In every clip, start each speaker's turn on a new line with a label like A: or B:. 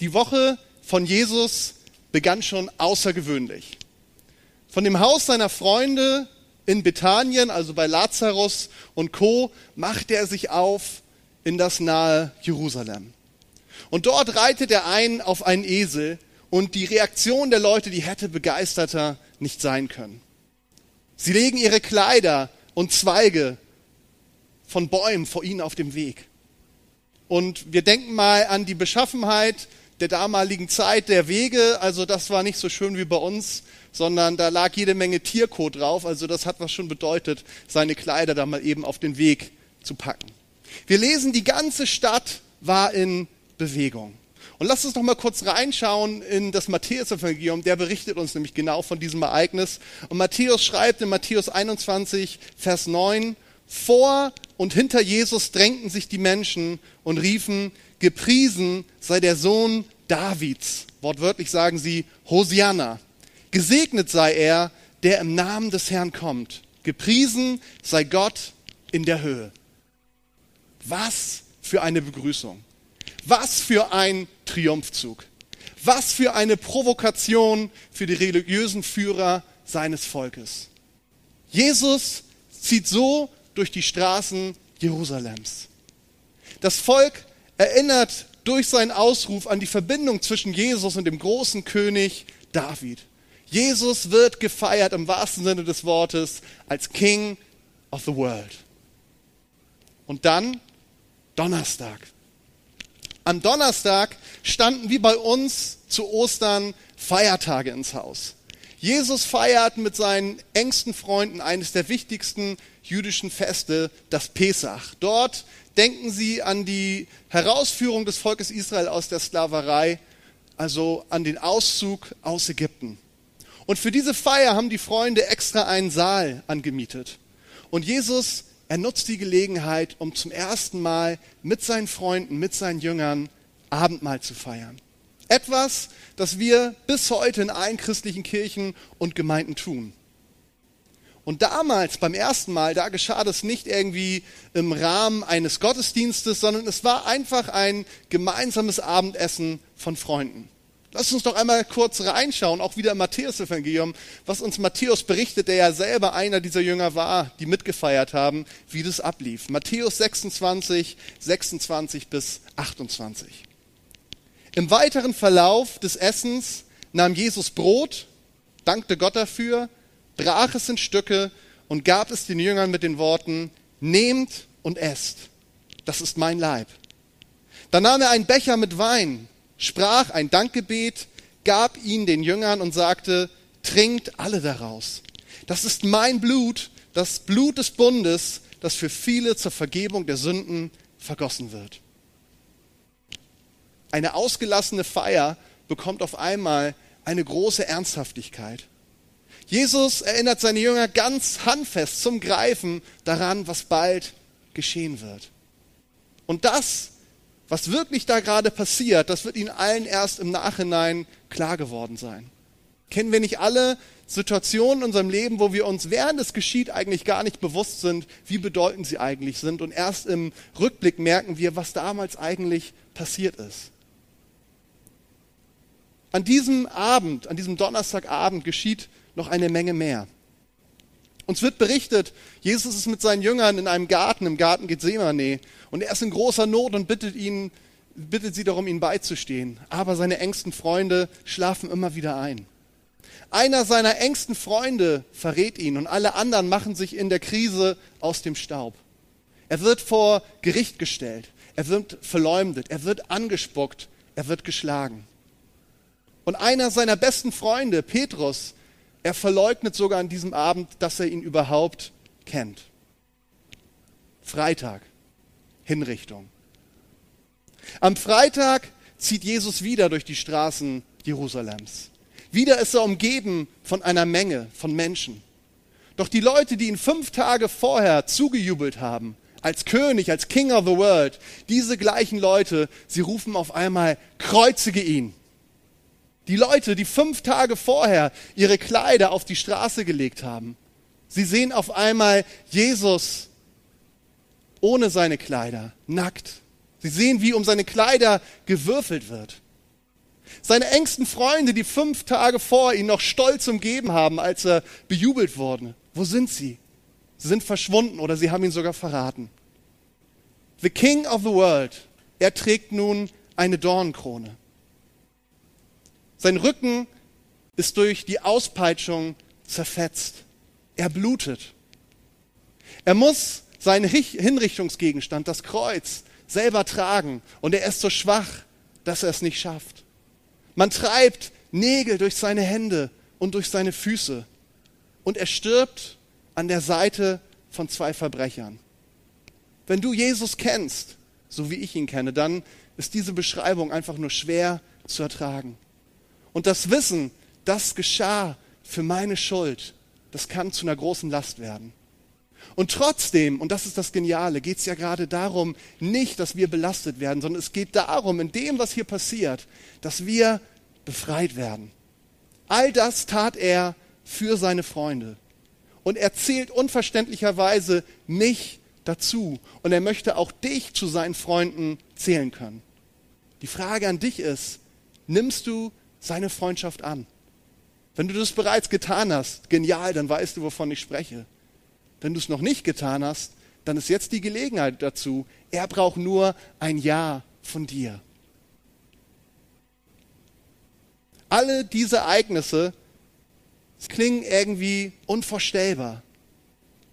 A: Die Woche von Jesus begann schon außergewöhnlich. Von dem Haus seiner Freunde in Bethanien, also bei Lazarus und Co., machte er sich auf in das nahe Jerusalem. Und dort reitet er ein auf einen Esel und die Reaktion der Leute, die hätte begeisterter nicht sein können. Sie legen ihre Kleider und Zweige von Bäumen vor ihnen auf dem Weg. Und wir denken mal an die Beschaffenheit der damaligen Zeit der Wege. Also das war nicht so schön wie bei uns, sondern da lag jede Menge Tierkot drauf. Also das hat was schon bedeutet, seine Kleider da mal eben auf den Weg zu packen. Wir lesen, die ganze Stadt war in Bewegung. Und lasst uns noch mal kurz reinschauen in das Matthäus-Evangelium. Der berichtet uns nämlich genau von diesem Ereignis. Und Matthäus schreibt in Matthäus 21, Vers 9, vor und hinter Jesus drängten sich die Menschen und riefen, gepriesen sei der Sohn Davids. Wortwörtlich sagen sie, Hosianna. Gesegnet sei er, der im Namen des Herrn kommt. Gepriesen sei Gott in der Höhe. Was für eine Begrüßung. Was für ein Triumphzug. Was für eine Provokation für die religiösen Führer seines Volkes. Jesus zieht so durch die Straßen Jerusalems. Das Volk erinnert durch seinen Ausruf an die Verbindung zwischen Jesus und dem großen König David. Jesus wird gefeiert im wahrsten Sinne des Wortes als King of the World. Und dann Donnerstag. Am Donnerstag standen wie bei uns zu Ostern Feiertage ins Haus. Jesus feiert mit seinen engsten Freunden eines der wichtigsten jüdischen Feste, das Pesach. Dort denken sie an die Herausführung des Volkes Israel aus der Sklaverei, also an den Auszug aus Ägypten. Und für diese Feier haben die Freunde extra einen Saal angemietet. Und Jesus, er nutzt die Gelegenheit, um zum ersten Mal mit seinen Freunden, mit seinen Jüngern Abendmahl zu feiern. Etwas, das wir bis heute in allen christlichen Kirchen und Gemeinden tun. Und damals, beim ersten Mal, da geschah das nicht irgendwie im Rahmen eines Gottesdienstes, sondern es war einfach ein gemeinsames Abendessen von Freunden. Lass uns doch einmal kurz reinschauen, auch wieder im Matthäus-Evangelium, was uns Matthäus berichtet, der ja selber einer dieser Jünger war, die mitgefeiert haben, wie das ablief. Matthäus 26, 26 bis 28. Im weiteren Verlauf des Essens nahm Jesus Brot, dankte Gott dafür, brach es in Stücke und gab es den Jüngern mit den Worten, nehmt und esst, das ist mein Leib. Dann nahm er einen Becher mit Wein, sprach ein Dankgebet, gab ihn den Jüngern und sagte, trinkt alle daraus. Das ist mein Blut, das Blut des Bundes, das für viele zur Vergebung der Sünden vergossen wird eine ausgelassene Feier bekommt auf einmal eine große Ernsthaftigkeit. Jesus erinnert seine Jünger ganz handfest zum Greifen daran, was bald geschehen wird. Und das, was wirklich da gerade passiert, das wird ihnen allen erst im Nachhinein klar geworden sein. Kennen wir nicht alle Situationen in unserem Leben, wo wir uns während es geschieht eigentlich gar nicht bewusst sind, wie bedeutend sie eigentlich sind und erst im Rückblick merken wir, was damals eigentlich passiert ist. An diesem Abend, an diesem Donnerstagabend geschieht noch eine Menge mehr. Uns wird berichtet, Jesus ist mit seinen Jüngern in einem Garten, im Garten Gethsemane, und er ist in großer Not und bittet ihn, bittet sie darum, ihm beizustehen. Aber seine engsten Freunde schlafen immer wieder ein. Einer seiner engsten Freunde verrät ihn und alle anderen machen sich in der Krise aus dem Staub. Er wird vor Gericht gestellt, er wird verleumdet, er wird angespuckt, er wird geschlagen. Und einer seiner besten Freunde, Petrus, er verleugnet sogar an diesem Abend, dass er ihn überhaupt kennt. Freitag, Hinrichtung. Am Freitag zieht Jesus wieder durch die Straßen Jerusalems. Wieder ist er umgeben von einer Menge von Menschen. Doch die Leute, die ihn fünf Tage vorher zugejubelt haben, als König, als King of the World, diese gleichen Leute, sie rufen auf einmal, kreuzige ihn. Die Leute, die fünf Tage vorher ihre Kleider auf die Straße gelegt haben, sie sehen auf einmal Jesus ohne seine Kleider, nackt. Sie sehen, wie um seine Kleider gewürfelt wird. Seine engsten Freunde, die fünf Tage vor ihn noch stolz umgeben haben, als er bejubelt wurde. Wo sind sie? Sie sind verschwunden oder sie haben ihn sogar verraten. The King of the World, er trägt nun eine Dornenkrone. Sein Rücken ist durch die Auspeitschung zerfetzt. Er blutet. Er muss seinen Hinrichtungsgegenstand, das Kreuz, selber tragen und er ist so schwach, dass er es nicht schafft. Man treibt Nägel durch seine Hände und durch seine Füße und er stirbt an der Seite von zwei Verbrechern. Wenn du Jesus kennst, so wie ich ihn kenne, dann ist diese Beschreibung einfach nur schwer zu ertragen. Und das Wissen, das geschah für meine Schuld, das kann zu einer großen Last werden. Und trotzdem, und das ist das Geniale, geht es ja gerade darum, nicht, dass wir belastet werden, sondern es geht darum, in dem, was hier passiert, dass wir befreit werden. All das tat er für seine Freunde. Und er zählt unverständlicherweise mich dazu. Und er möchte auch dich zu seinen Freunden zählen können. Die Frage an dich ist, nimmst du seine Freundschaft an? Wenn du das bereits getan hast, genial, dann weißt du, wovon ich spreche. Wenn du es noch nicht getan hast, dann ist jetzt die Gelegenheit dazu. Er braucht nur ein Ja von dir. Alle diese Ereignisse klingen irgendwie unvorstellbar,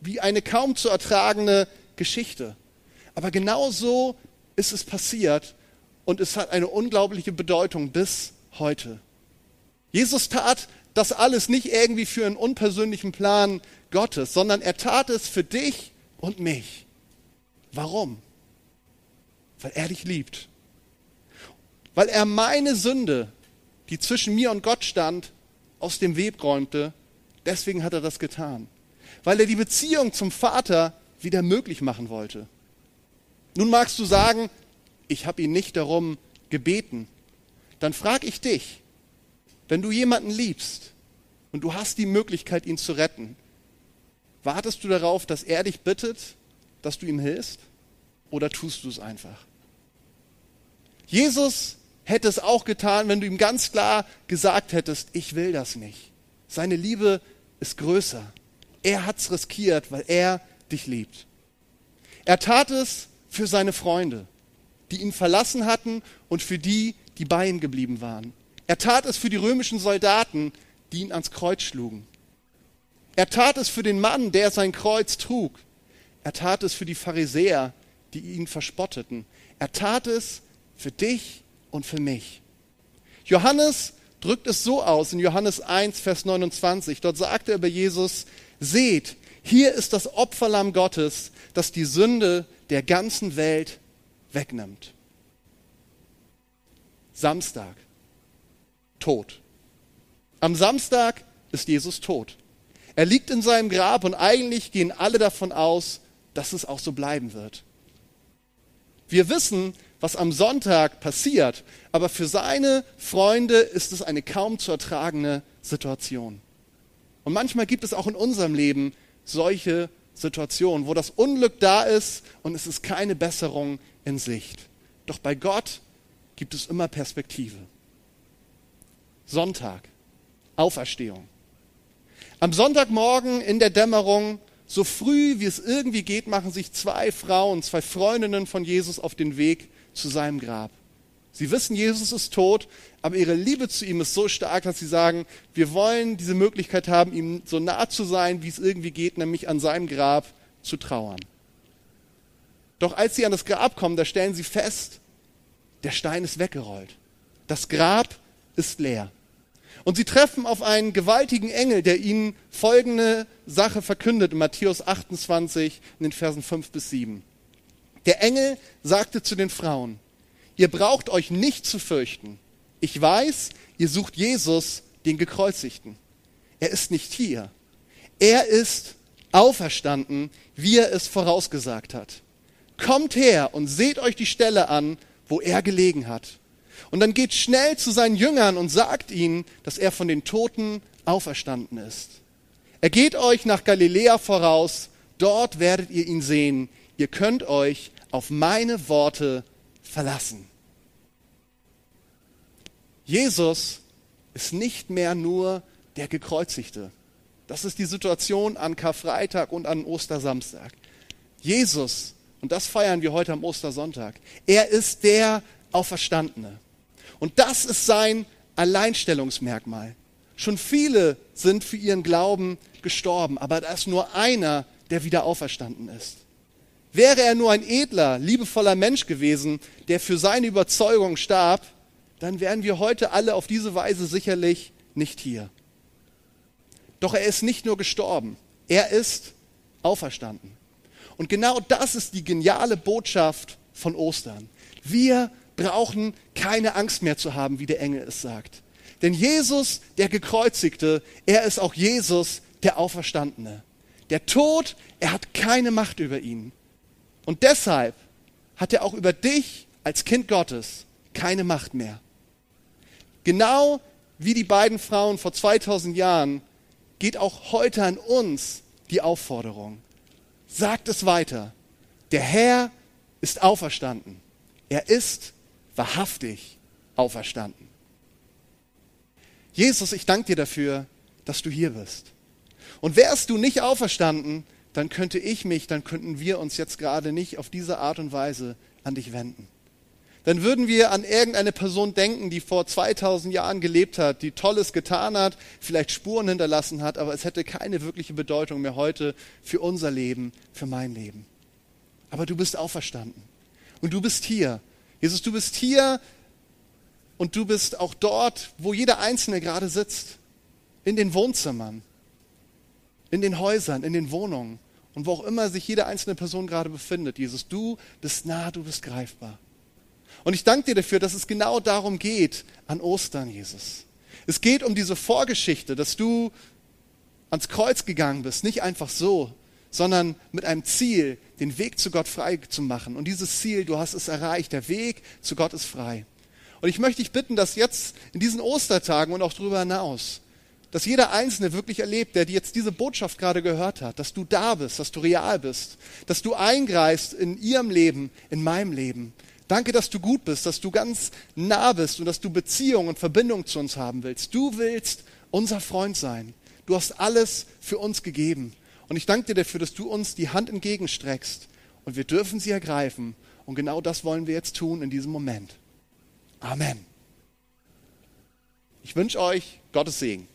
A: wie eine kaum zu ertragende Geschichte. Aber genau so ist es passiert und es hat eine unglaubliche Bedeutung bis heute. Jesus tat das alles nicht irgendwie für einen unpersönlichen Plan Gottes, sondern er tat es für dich und mich. Warum? Weil er dich liebt. Weil er meine Sünde, die zwischen mir und Gott stand, aus dem Weg räumte. Deswegen hat er das getan. Weil er die Beziehung zum Vater wieder möglich machen wollte. Nun magst du sagen, ich habe ihn nicht darum gebeten. Dann frage ich dich, wenn du jemanden liebst und du hast die Möglichkeit, ihn zu retten, wartest du darauf, dass er dich bittet, dass du ihm hilfst? Oder tust du es einfach? Jesus hätte es auch getan, wenn du ihm ganz klar gesagt hättest, ich will das nicht. Seine Liebe ist größer. Er hat es riskiert, weil er dich liebt. Er tat es für seine Freunde, die ihn verlassen hatten und für die, die bei ihm geblieben waren. Er tat es für die römischen Soldaten, die ihn ans Kreuz schlugen. Er tat es für den Mann, der sein Kreuz trug. Er tat es für die Pharisäer, die ihn verspotteten. Er tat es für dich und für mich. Johannes drückt es so aus in Johannes 1, Vers 29. Dort sagte er über Jesus, seht, hier ist das Opferlamm Gottes, das die Sünde der ganzen Welt wegnimmt. Samstag. Tod. Am Samstag ist Jesus tot. Er liegt in seinem Grab und eigentlich gehen alle davon aus, dass es auch so bleiben wird. Wir wissen, was am Sonntag passiert, aber für seine Freunde ist es eine kaum zu ertragende Situation. Und manchmal gibt es auch in unserem Leben solche Situationen, wo das Unglück da ist und es ist keine Besserung in Sicht. Doch bei Gott gibt es immer Perspektive. Sonntag, Auferstehung. Am Sonntagmorgen in der Dämmerung, so früh wie es irgendwie geht, machen sich zwei Frauen, zwei Freundinnen von Jesus auf den Weg zu seinem Grab. Sie wissen, Jesus ist tot, aber ihre Liebe zu ihm ist so stark, dass sie sagen, wir wollen diese Möglichkeit haben, ihm so nah zu sein, wie es irgendwie geht, nämlich an seinem Grab zu trauern. Doch als sie an das Grab kommen, da stellen sie fest, der Stein ist weggerollt. Das Grab ist leer. Und sie treffen auf einen gewaltigen Engel, der ihnen folgende Sache verkündet in Matthäus 28 in den Versen 5 bis 7. Der Engel sagte zu den Frauen, ihr braucht euch nicht zu fürchten. Ich weiß, ihr sucht Jesus, den Gekreuzigten. Er ist nicht hier. Er ist auferstanden, wie er es vorausgesagt hat. Kommt her und seht euch die Stelle an, wo er gelegen hat. Und dann geht schnell zu seinen Jüngern und sagt ihnen, dass er von den Toten auferstanden ist. Er geht euch nach Galiläa voraus, dort werdet ihr ihn sehen. Ihr könnt euch auf meine Worte verlassen. Jesus ist nicht mehr nur der Gekreuzigte. Das ist die Situation an Karfreitag und an Ostersamstag. Jesus, und das feiern wir heute am Ostersonntag, er ist der Auferstandene. Und das ist sein Alleinstellungsmerkmal. Schon viele sind für ihren Glauben gestorben, aber da ist nur einer, der wieder auferstanden ist. Wäre er nur ein edler, liebevoller Mensch gewesen, der für seine Überzeugung starb, dann wären wir heute alle auf diese Weise sicherlich nicht hier. Doch er ist nicht nur gestorben, er ist auferstanden. Und genau das ist die geniale Botschaft von Ostern. Wir brauchen keine Angst mehr zu haben, wie der Engel es sagt. Denn Jesus, der Gekreuzigte, er ist auch Jesus, der Auferstandene. Der Tod, er hat keine Macht über ihn. Und deshalb hat er auch über dich als Kind Gottes keine Macht mehr. Genau wie die beiden Frauen vor 2000 Jahren geht auch heute an uns die Aufforderung. Sagt es weiter. Der Herr ist auferstanden. Er ist wahrhaftig auferstanden. Jesus, ich danke dir dafür, dass du hier bist. Und wärst du nicht auferstanden, dann könnte ich mich, dann könnten wir uns jetzt gerade nicht auf diese Art und Weise an dich wenden. Dann würden wir an irgendeine Person denken, die vor 2000 Jahren gelebt hat, die Tolles getan hat, vielleicht Spuren hinterlassen hat, aber es hätte keine wirkliche Bedeutung mehr heute für unser Leben, für mein Leben. Aber du bist auferstanden. Und du bist hier. Jesus, du bist hier und du bist auch dort, wo jeder Einzelne gerade sitzt. In den Wohnzimmern, in den Häusern, in den Wohnungen und wo auch immer sich jede einzelne Person gerade befindet. Jesus, du bist nah, du bist greifbar. Und ich danke dir dafür, dass es genau darum geht an Ostern, Jesus. Es geht um diese Vorgeschichte, dass du ans Kreuz gegangen bist, nicht einfach so, sondern mit einem Ziel, den Weg zu Gott frei zu machen. Und dieses Ziel, du hast es erreicht, der Weg zu Gott ist frei. Und ich möchte dich bitten, dass jetzt in diesen Ostertagen und auch darüber hinaus, dass jeder Einzelne wirklich erlebt, der jetzt diese Botschaft gerade gehört hat, dass du da bist, dass du real bist, dass du eingreifst in ihrem Leben, in meinem Leben. Danke, dass du gut bist, dass du ganz nah bist und dass du Beziehung und Verbindung zu uns haben willst. Du willst unser Freund sein. Du hast alles für uns gegeben. Und ich danke dir dafür, dass du uns die Hand entgegenstreckst und wir dürfen sie ergreifen. Und genau das wollen wir jetzt tun in diesem Moment. Amen. Ich wünsche euch Gottes Segen.